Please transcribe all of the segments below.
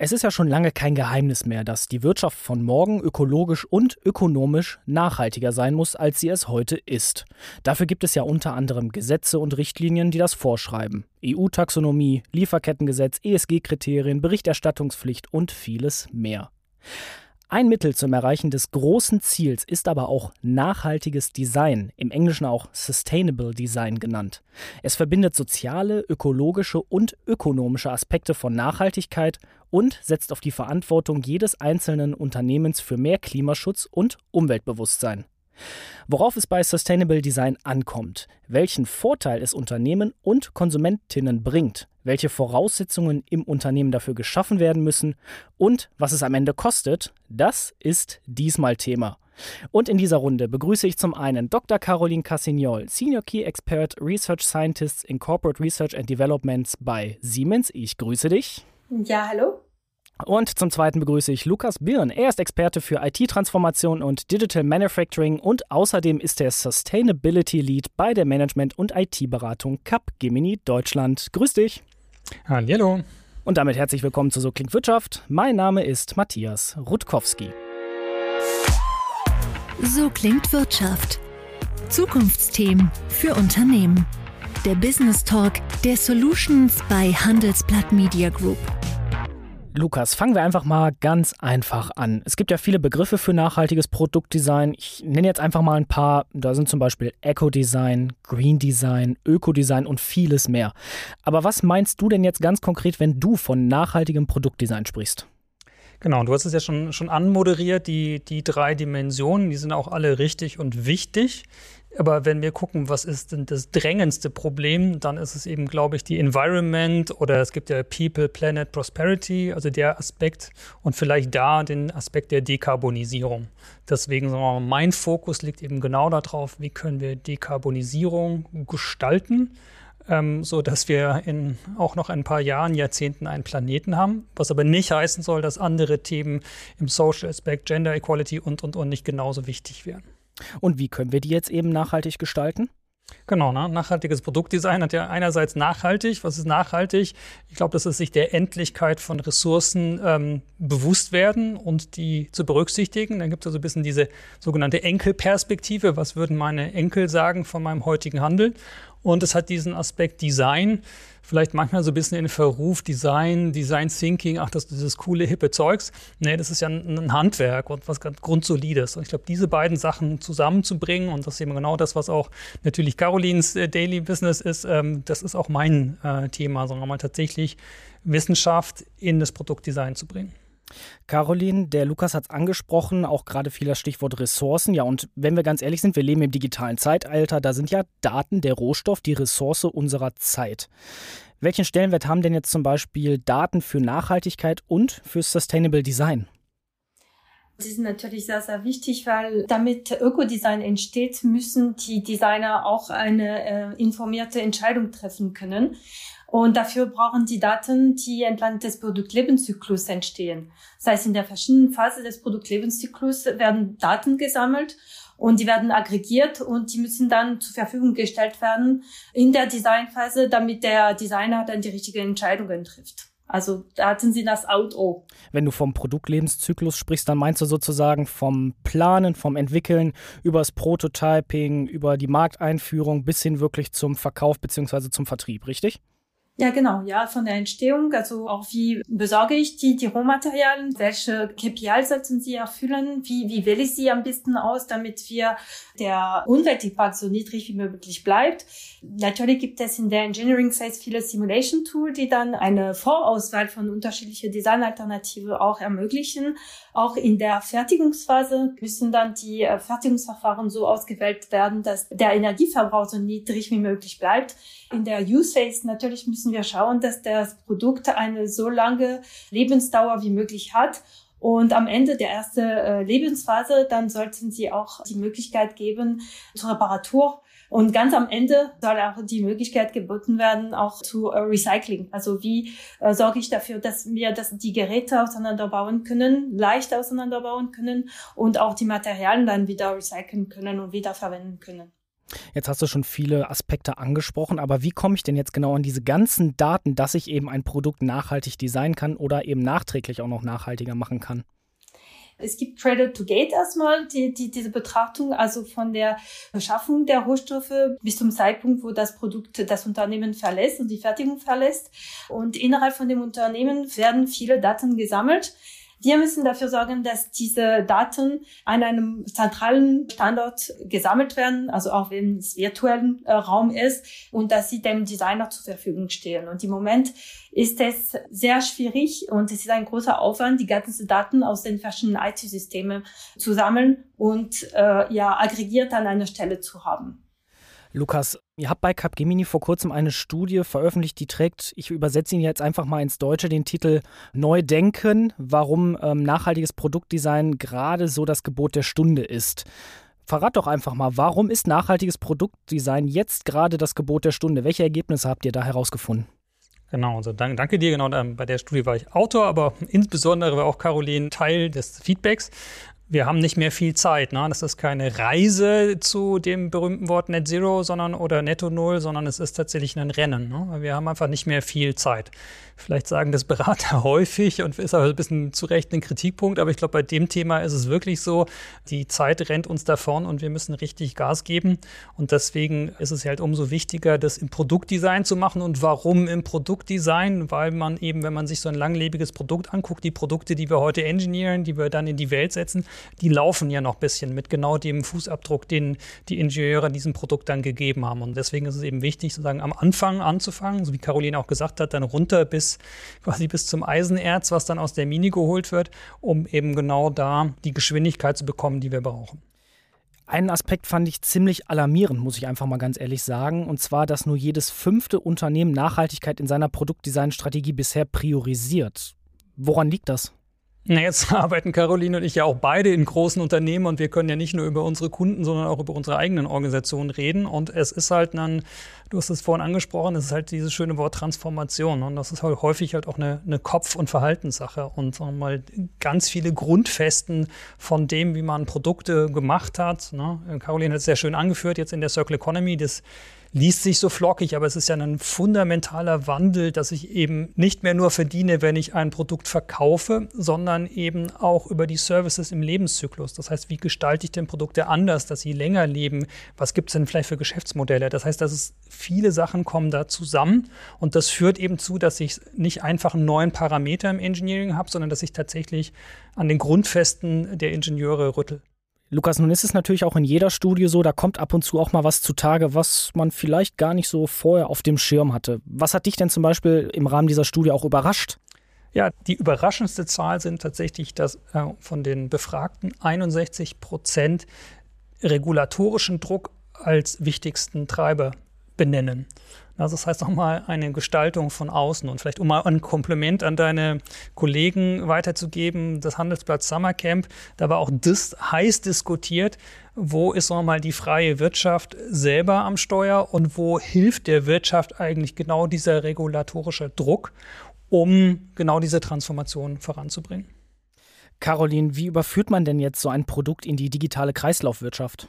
Es ist ja schon lange kein Geheimnis mehr, dass die Wirtschaft von morgen ökologisch und ökonomisch nachhaltiger sein muss, als sie es heute ist. Dafür gibt es ja unter anderem Gesetze und Richtlinien, die das vorschreiben. EU-Taxonomie, Lieferkettengesetz, ESG-Kriterien, Berichterstattungspflicht und vieles mehr. Ein Mittel zum Erreichen des großen Ziels ist aber auch nachhaltiges Design, im Englischen auch Sustainable Design genannt. Es verbindet soziale, ökologische und ökonomische Aspekte von Nachhaltigkeit und setzt auf die Verantwortung jedes einzelnen Unternehmens für mehr Klimaschutz und Umweltbewusstsein. Worauf es bei Sustainable Design ankommt, welchen Vorteil es Unternehmen und Konsumentinnen bringt, welche Voraussetzungen im Unternehmen dafür geschaffen werden müssen und was es am Ende kostet, das ist diesmal Thema. Und in dieser Runde begrüße ich zum einen Dr. Caroline Cassignol, Senior Key Expert Research Scientist in Corporate Research and Developments bei Siemens. Ich grüße dich. Ja, hallo. Und zum Zweiten begrüße ich Lukas Birn. Er ist Experte für IT-Transformation und Digital Manufacturing und außerdem ist er Sustainability Lead bei der Management- und IT-Beratung Capgemini Deutschland. Grüß dich. Hallo. Und damit herzlich willkommen zu So klingt Wirtschaft. Mein Name ist Matthias Rutkowski. So klingt Wirtschaft. Zukunftsthemen für Unternehmen. Der Business Talk der Solutions bei Handelsblatt Media Group. Lukas, fangen wir einfach mal ganz einfach an. Es gibt ja viele Begriffe für nachhaltiges Produktdesign. Ich nenne jetzt einfach mal ein paar. Da sind zum Beispiel Eco-Design, Green Design, Ökodesign und vieles mehr. Aber was meinst du denn jetzt ganz konkret, wenn du von nachhaltigem Produktdesign sprichst? Genau, du hast es ja schon, schon anmoderiert, die, die drei Dimensionen, die sind auch alle richtig und wichtig. Aber wenn wir gucken, was ist denn das drängendste Problem, dann ist es eben, glaube ich, die Environment oder es gibt ja People, Planet, Prosperity, also der Aspekt und vielleicht da den Aspekt der Dekarbonisierung. Deswegen mal, mein Fokus liegt eben genau darauf, wie können wir Dekarbonisierung gestalten, ähm, so dass wir in auch noch ein paar Jahren, Jahrzehnten einen Planeten haben, was aber nicht heißen soll, dass andere Themen im Social Aspekt, Gender Equality und und und nicht genauso wichtig wären. Und wie können wir die jetzt eben nachhaltig gestalten? Genau, ne? nachhaltiges Produktdesign hat ja einerseits nachhaltig. Was ist nachhaltig? Ich glaube, das ist sich der Endlichkeit von Ressourcen ähm, bewusst werden und die zu berücksichtigen. Dann gibt es also ein bisschen diese sogenannte Enkelperspektive. Was würden meine Enkel sagen von meinem heutigen Handeln? Und es hat diesen Aspekt Design, vielleicht manchmal so ein bisschen in Verruf, Design, Design Thinking, ach, das ist dieses coole, hippe Zeugs. Nee, das ist ja ein, ein Handwerk und was ganz Grundsolides. Und ich glaube, diese beiden Sachen zusammenzubringen, und das ist eben genau das, was auch natürlich Carolins äh, Daily Business ist, ähm, das ist auch mein äh, Thema, wir mal tatsächlich Wissenschaft in das Produktdesign zu bringen. Caroline, der Lukas hat es angesprochen, auch gerade viel das Stichwort Ressourcen. Ja, und wenn wir ganz ehrlich sind, wir leben im digitalen Zeitalter, da sind ja Daten der Rohstoff, die Ressource unserer Zeit. Welchen Stellenwert haben denn jetzt zum Beispiel Daten für Nachhaltigkeit und für Sustainable Design? Sie sind natürlich sehr, sehr wichtig, weil damit Ökodesign entsteht, müssen die Designer auch eine äh, informierte Entscheidung treffen können. Und dafür brauchen die Daten, die entlang des Produktlebenszyklus entstehen. Das heißt, in der verschiedenen Phase des Produktlebenszyklus werden Daten gesammelt und die werden aggregiert und die müssen dann zur Verfügung gestellt werden in der Designphase, damit der Designer dann die richtigen Entscheidungen trifft. Also Daten sind das Auto. Wenn du vom Produktlebenszyklus sprichst, dann meinst du sozusagen vom Planen, vom Entwickeln über das Prototyping, über die Markteinführung bis hin wirklich zum Verkauf bzw. zum Vertrieb, richtig? Ja, genau. Ja, von der Entstehung, also auch wie besorge ich die, die Rohmaterialien, welche KPI sollten sie erfüllen, wie, wie wähle ich sie am besten aus, damit wir der Umweltimpact so niedrig wie möglich bleibt. Natürlich gibt es in der Engineering Phase viele Simulation Tool, die dann eine Vorauswahl von unterschiedlichen Designalternativen auch ermöglichen. Auch in der Fertigungsphase müssen dann die äh, Fertigungsverfahren so ausgewählt werden, dass der Energieverbrauch so niedrig wie möglich bleibt. In der Use Phase natürlich müssen wir schauen, dass das Produkt eine so lange Lebensdauer wie möglich hat. Und am Ende der ersten äh, Lebensphase, dann sollten Sie auch die Möglichkeit geben zur Reparatur. Und ganz am Ende soll auch die Möglichkeit geboten werden, auch zu äh, Recycling. Also wie äh, sorge ich dafür, dass wir das, die Geräte auseinanderbauen können, leicht auseinanderbauen können und auch die Materialien dann wieder recyceln können und wiederverwenden können. Jetzt hast du schon viele Aspekte angesprochen, aber wie komme ich denn jetzt genau an diese ganzen Daten, dass ich eben ein Produkt nachhaltig designen kann oder eben nachträglich auch noch nachhaltiger machen kann? Es gibt Cradle to Gate erstmal, die, die, diese Betrachtung, also von der Beschaffung der Rohstoffe bis zum Zeitpunkt, wo das Produkt das Unternehmen verlässt und die Fertigung verlässt. Und innerhalb von dem Unternehmen werden viele Daten gesammelt. Wir müssen dafür sorgen, dass diese Daten an einem zentralen Standort gesammelt werden, also auch wenn es virtuellen äh, Raum ist, und dass sie dem Designer zur Verfügung stehen. Und im Moment ist es sehr schwierig und es ist ein großer Aufwand, die ganzen Daten aus den verschiedenen IT-Systemen zu sammeln und äh, ja aggregiert an einer Stelle zu haben. Lukas, ihr habt bei Capgemini vor kurzem eine Studie veröffentlicht, die trägt, ich übersetze ihn jetzt einfach mal ins Deutsche, den Titel Neu denken, warum ähm, nachhaltiges Produktdesign gerade so das Gebot der Stunde ist. Verrat doch einfach mal, warum ist nachhaltiges Produktdesign jetzt gerade das Gebot der Stunde? Welche Ergebnisse habt ihr da herausgefunden? Genau, also danke, danke dir. Genau, bei der Studie war ich Autor, aber insbesondere war auch Caroline Teil des Feedbacks wir haben nicht mehr viel Zeit. Ne? Das ist keine Reise zu dem berühmten Wort Net Zero sondern, oder Netto Null, sondern es ist tatsächlich ein Rennen. Ne? Wir haben einfach nicht mehr viel Zeit. Vielleicht sagen das Berater häufig und ist aber ein bisschen zu Recht ein Kritikpunkt, aber ich glaube, bei dem Thema ist es wirklich so, die Zeit rennt uns davon und wir müssen richtig Gas geben. Und deswegen ist es halt umso wichtiger, das im Produktdesign zu machen. Und warum im Produktdesign? Weil man eben, wenn man sich so ein langlebiges Produkt anguckt, die Produkte, die wir heute engineeren, die wir dann in die Welt setzen, die laufen ja noch ein bisschen mit genau dem Fußabdruck, den die Ingenieure diesem Produkt dann gegeben haben. Und deswegen ist es eben wichtig, sozusagen am Anfang anzufangen, so wie Caroline auch gesagt hat, dann runter bis quasi bis zum Eisenerz, was dann aus der Mini geholt wird, um eben genau da die Geschwindigkeit zu bekommen, die wir brauchen. Einen Aspekt fand ich ziemlich alarmierend, muss ich einfach mal ganz ehrlich sagen, und zwar, dass nur jedes fünfte Unternehmen Nachhaltigkeit in seiner Produktdesignstrategie bisher priorisiert. Woran liegt das? Na, jetzt arbeiten Caroline und ich ja auch beide in großen Unternehmen und wir können ja nicht nur über unsere Kunden, sondern auch über unsere eigenen Organisationen reden. Und es ist halt dann, du hast es vorhin angesprochen, es ist halt dieses schöne Wort Transformation. Und das ist halt häufig halt auch eine, eine Kopf- und Verhaltenssache. Und mal ganz viele Grundfesten von dem, wie man Produkte gemacht hat. Ne? Caroline hat es sehr schön angeführt, jetzt in der Circle Economy, das liest sich so flockig, aber es ist ja ein fundamentaler Wandel, dass ich eben nicht mehr nur verdiene, wenn ich ein Produkt verkaufe, sondern eben auch über die Services im Lebenszyklus. Das heißt, wie gestalte ich denn Produkte anders, dass sie länger leben? Was gibt es denn vielleicht für Geschäftsmodelle? Das heißt, dass es viele Sachen kommen da zusammen und das führt eben zu, dass ich nicht einfach einen neuen Parameter im Engineering habe, sondern dass ich tatsächlich an den Grundfesten der Ingenieure rüttel. Lukas, nun ist es natürlich auch in jeder Studie so, da kommt ab und zu auch mal was zutage, was man vielleicht gar nicht so vorher auf dem Schirm hatte. Was hat dich denn zum Beispiel im Rahmen dieser Studie auch überrascht? Ja, die überraschendste Zahl sind tatsächlich, dass äh, von den Befragten 61 Prozent regulatorischen Druck als wichtigsten Treiber benennen. Also das heißt nochmal eine Gestaltung von außen und vielleicht um mal ein Kompliment an deine Kollegen weiterzugeben, das Handelsplatz Summercamp, da war auch das heiß diskutiert, wo ist nochmal die freie Wirtschaft selber am Steuer und wo hilft der Wirtschaft eigentlich genau dieser regulatorische Druck, um genau diese Transformation voranzubringen. Caroline, wie überführt man denn jetzt so ein Produkt in die digitale Kreislaufwirtschaft?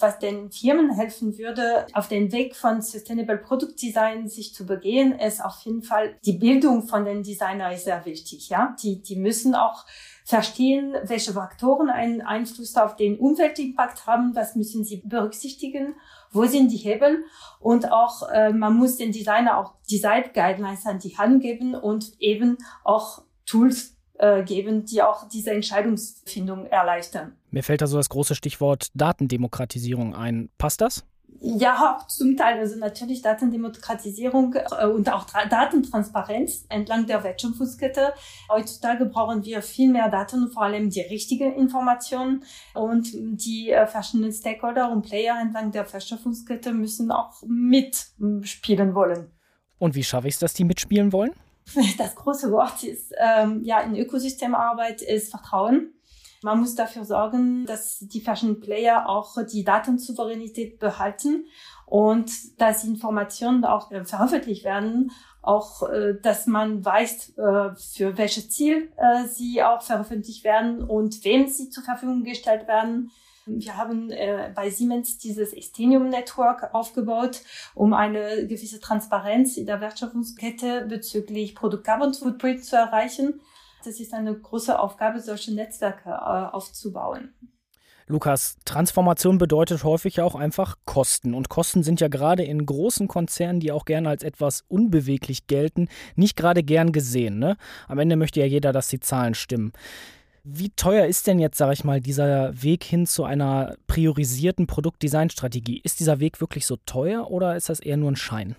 Was den Firmen helfen würde, auf den Weg von Sustainable Product Design sich zu begehen, ist auf jeden Fall die Bildung von den Designern ist sehr wichtig. Ja, die, die müssen auch verstehen, welche Faktoren einen Einfluss auf den Umweltimpact haben, was müssen sie berücksichtigen, wo sind die Hebel und auch äh, man muss den Designer auch Design Guidelines an die Hand geben und eben auch Tools äh, geben, die auch diese Entscheidungsfindung erleichtern. Mir fällt da so das große Stichwort Datendemokratisierung ein. Passt das? Ja, zum Teil. Also natürlich Datendemokratisierung äh, und auch Datentransparenz entlang der Wertschöpfungskette. Heutzutage brauchen wir viel mehr Daten, vor allem die richtigen Informationen. Und die äh, verschiedenen Stakeholder und Player entlang der Wertschöpfungskette müssen auch mitspielen wollen. Und wie schaffe ich es, dass die mitspielen wollen? das große Wort ist, ähm, ja, in Ökosystemarbeit ist Vertrauen. Man muss dafür sorgen, dass die verschiedenen Player auch die Datensouveränität behalten und dass Informationen auch äh, veröffentlicht werden, auch äh, dass man weiß, äh, für welches Ziel äh, sie auch veröffentlicht werden und wem sie zur Verfügung gestellt werden. Wir haben äh, bei Siemens dieses Estenium Network aufgebaut, um eine gewisse Transparenz in der Wertschöpfungskette bezüglich Produkt Carbon Footprint zu erreichen. Das ist eine große Aufgabe, solche Netzwerke äh, aufzubauen. Lukas, Transformation bedeutet häufig auch einfach Kosten. Und Kosten sind ja gerade in großen Konzernen, die auch gerne als etwas unbeweglich gelten, nicht gerade gern gesehen. Ne? Am Ende möchte ja jeder, dass die Zahlen stimmen. Wie teuer ist denn jetzt, sage ich mal, dieser Weg hin zu einer priorisierten Produktdesignstrategie? Ist dieser Weg wirklich so teuer oder ist das eher nur ein Schein?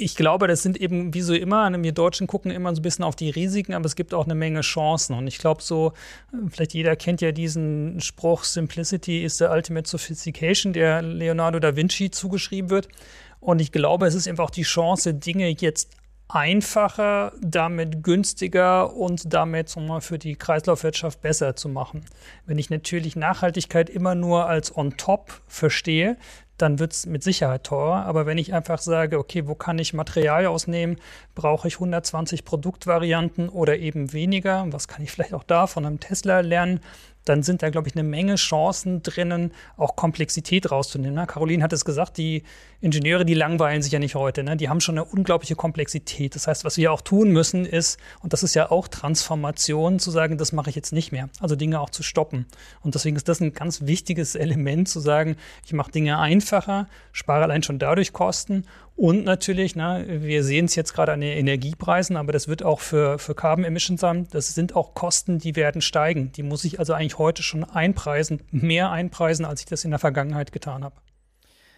Ich glaube, das sind eben wie so immer, wir Deutschen gucken immer so ein bisschen auf die Risiken, aber es gibt auch eine Menge Chancen. Und ich glaube so, vielleicht jeder kennt ja diesen Spruch, Simplicity is the ultimate sophistication, der Leonardo da Vinci zugeschrieben wird. Und ich glaube, es ist einfach auch die Chance, Dinge jetzt einfacher, damit günstiger und damit mal, für die Kreislaufwirtschaft besser zu machen. Wenn ich natürlich Nachhaltigkeit immer nur als on top verstehe, dann wird es mit Sicherheit teurer. Aber wenn ich einfach sage, okay, wo kann ich Material ausnehmen? Brauche ich 120 Produktvarianten oder eben weniger? Was kann ich vielleicht auch da von einem Tesla lernen? Dann sind da, glaube ich, eine Menge Chancen drinnen, auch Komplexität rauszunehmen. Ne? Caroline hat es gesagt, die Ingenieure, die langweilen sich ja nicht heute. Ne? Die haben schon eine unglaubliche Komplexität. Das heißt, was wir auch tun müssen, ist, und das ist ja auch Transformation, zu sagen, das mache ich jetzt nicht mehr. Also Dinge auch zu stoppen. Und deswegen ist das ein ganz wichtiges Element, zu sagen, ich mache Dinge einfacher, spare allein schon dadurch Kosten und natürlich, ne, wir sehen es jetzt gerade an den Energiepreisen, aber das wird auch für, für Carbon Emissions sein. Das sind auch Kosten, die werden steigen. Die muss ich also eigentlich heute schon einpreisen, mehr einpreisen, als ich das in der Vergangenheit getan habe.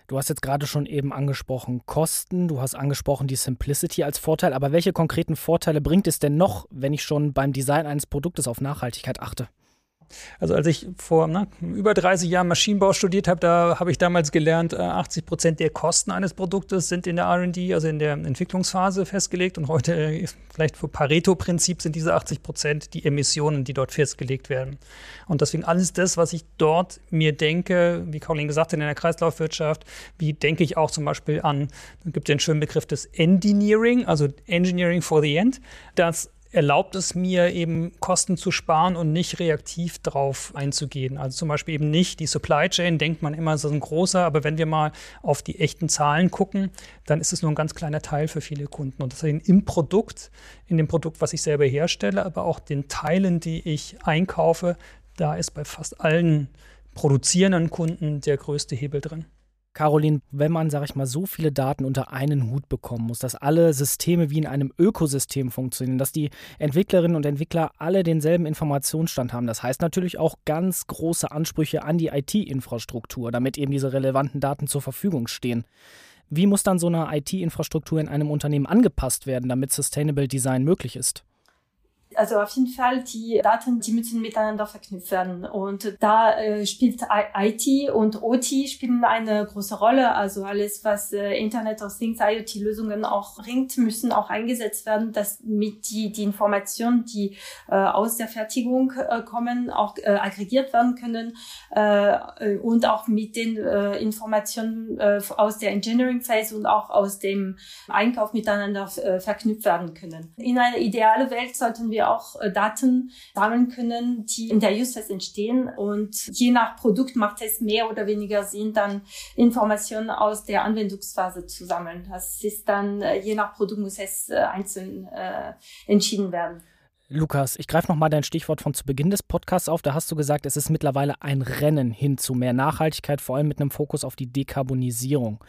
Du hast jetzt gerade schon eben angesprochen Kosten, du hast angesprochen die Simplicity als Vorteil, aber welche konkreten Vorteile bringt es denn noch, wenn ich schon beim Design eines Produktes auf Nachhaltigkeit achte? Also als ich vor na, über 30 Jahren Maschinenbau studiert habe, da habe ich damals gelernt, 80 äh, Prozent der Kosten eines Produktes sind in der R&D, also in der Entwicklungsphase festgelegt. Und heute äh, vielleicht für Pareto-Prinzip sind diese 80 Prozent die Emissionen, die dort festgelegt werden. Und deswegen alles das, was ich dort mir denke, wie Caroline gesagt hat, in der Kreislaufwirtschaft, wie denke ich auch zum Beispiel an, es gibt den schönen Begriff des Engineering, also Engineering for the End, dass erlaubt es mir eben Kosten zu sparen und nicht reaktiv drauf einzugehen. Also zum Beispiel eben nicht die Supply Chain, denkt man immer, so ein großer, aber wenn wir mal auf die echten Zahlen gucken, dann ist es nur ein ganz kleiner Teil für viele Kunden. Und deswegen im Produkt, in dem Produkt, was ich selber herstelle, aber auch den Teilen, die ich einkaufe, da ist bei fast allen produzierenden Kunden der größte Hebel drin. Caroline, wenn man, sag ich mal, so viele Daten unter einen Hut bekommen muss, dass alle Systeme wie in einem Ökosystem funktionieren, dass die Entwicklerinnen und Entwickler alle denselben Informationsstand haben, das heißt natürlich auch ganz große Ansprüche an die IT-Infrastruktur, damit eben diese relevanten Daten zur Verfügung stehen. Wie muss dann so eine IT-Infrastruktur in einem Unternehmen angepasst werden, damit Sustainable Design möglich ist? Also auf jeden Fall, die Daten, die müssen miteinander verknüpft werden. Und da äh, spielt IT und OT spielen eine große Rolle. Also alles, was äh, Internet of Things, IoT-Lösungen auch bringt, müssen auch eingesetzt werden, dass mit die, die Informationen, die äh, aus der Fertigung äh, kommen, auch äh, aggregiert werden können äh, und auch mit den Informationen aus der Engineering Phase und auch aus dem Einkauf miteinander verknüpft werden können. In einer idealen Welt sollten wir auch äh, Daten sammeln können, die in der Use Case entstehen. Und je nach Produkt macht es mehr oder weniger Sinn, dann Informationen aus der Anwendungsphase zu sammeln. Das ist dann, äh, je nach Produkt muss es äh, einzeln entschieden werden. Lukas, ich greife nochmal dein Stichwort von zu Beginn des Podcasts auf. Da hast du gesagt, es ist mittlerweile ein Rennen hin zu mehr Nachhaltigkeit, vor allem mit einem Fokus auf die Dekarbonisierung.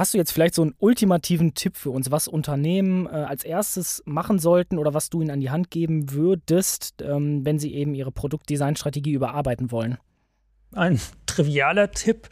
Hast du jetzt vielleicht so einen ultimativen Tipp für uns, was Unternehmen äh, als erstes machen sollten oder was du ihnen an die Hand geben würdest, ähm, wenn sie eben ihre Produktdesignstrategie überarbeiten wollen? Ein trivialer Tipp,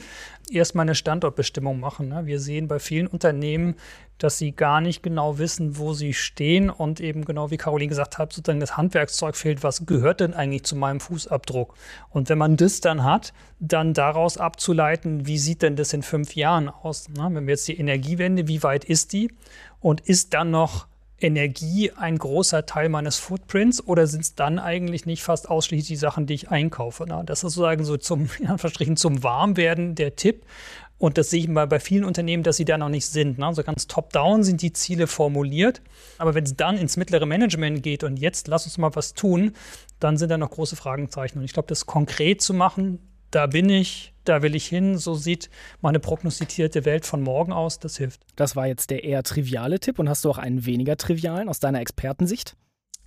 erstmal eine Standortbestimmung machen. Ne? Wir sehen bei vielen Unternehmen, dass sie gar nicht genau wissen, wo sie stehen und eben genau wie Caroline gesagt hat, sozusagen das Handwerkszeug fehlt, was gehört denn eigentlich zu meinem Fußabdruck? Und wenn man das dann hat, dann daraus abzuleiten, wie sieht denn das in fünf Jahren aus? Ne? Wenn wir jetzt die Energiewende, wie weit ist die? Und ist dann noch Energie ein großer Teil meines Footprints oder sind es dann eigentlich nicht fast ausschließlich die Sachen, die ich einkaufe? Na, das ist sozusagen so zum, in zum Warmwerden der Tipp. Und das sehe ich mal bei vielen Unternehmen, dass sie da noch nicht sind. Ne? Also ganz top-down sind die Ziele formuliert. Aber wenn es dann ins mittlere Management geht und jetzt lass uns mal was tun, dann sind da noch große Fragezeichen. Und ich glaube, das konkret zu machen, da bin ich, da will ich hin, so sieht meine prognostizierte Welt von morgen aus, das hilft. Das war jetzt der eher triviale Tipp und hast du auch einen weniger trivialen aus deiner Expertensicht?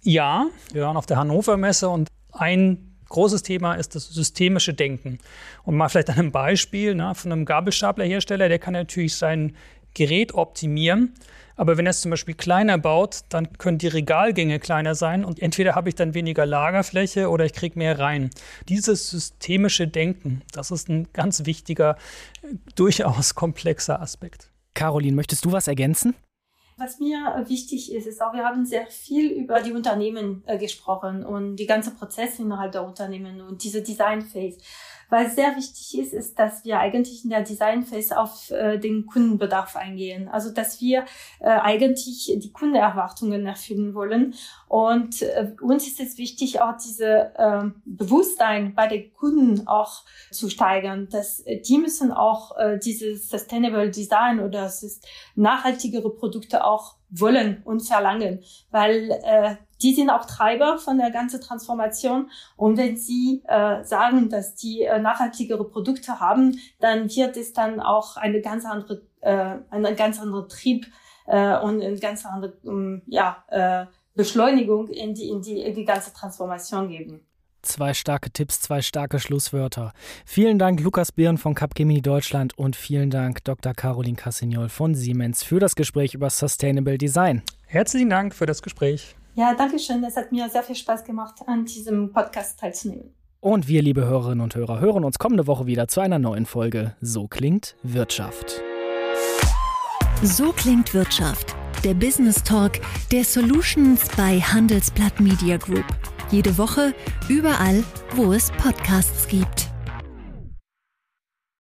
Ja, wir waren auf der Hannover Messe und ein großes Thema ist das systemische Denken. Und mal vielleicht an einem Beispiel ne, von einem Gabelstaplerhersteller, der kann natürlich sein Gerät optimieren. Aber wenn er es zum Beispiel kleiner baut, dann können die Regalgänge kleiner sein und entweder habe ich dann weniger Lagerfläche oder ich kriege mehr rein. Dieses systemische Denken, das ist ein ganz wichtiger, durchaus komplexer Aspekt. Caroline, möchtest du was ergänzen? Was mir wichtig ist, ist auch, wir haben sehr viel über die Unternehmen äh, gesprochen und die ganze Prozesse innerhalb der Unternehmen und diese Design Phase. Was sehr wichtig ist, ist, dass wir eigentlich in der Design Phase auf äh, den Kundenbedarf eingehen. Also, dass wir äh, eigentlich die Kundenerwartungen erfüllen wollen. Und äh, uns ist es wichtig, auch diese äh, Bewusstsein bei den Kunden auch zu steigern, dass äh, die müssen auch äh, dieses Sustainable Design oder nachhaltigere Produkte auch wollen und verlangen, weil äh, die sind auch Treiber von der ganzen Transformation. Und wenn sie äh, sagen, dass die äh, nachhaltigere Produkte haben, dann wird es dann auch eine ganz andere, äh, eine ganz andere Trieb äh, und eine ganz andere ähm, ja, äh, Beschleunigung in die, in die, in die ganze Transformation geben. Zwei starke Tipps, zwei starke Schlusswörter. Vielen Dank, Lukas Birn von Capgemini Deutschland und vielen Dank, Dr. Caroline Cassignol von Siemens, für das Gespräch über Sustainable Design. Herzlichen Dank für das Gespräch. Ja, danke schön. Es hat mir sehr viel Spaß gemacht, an diesem Podcast teilzunehmen. Und wir, liebe Hörerinnen und Hörer, hören uns kommende Woche wieder zu einer neuen Folge So klingt Wirtschaft. So klingt Wirtschaft. Der Business Talk der Solutions bei Handelsblatt Media Group. Jede Woche, überall, wo es Podcasts gibt.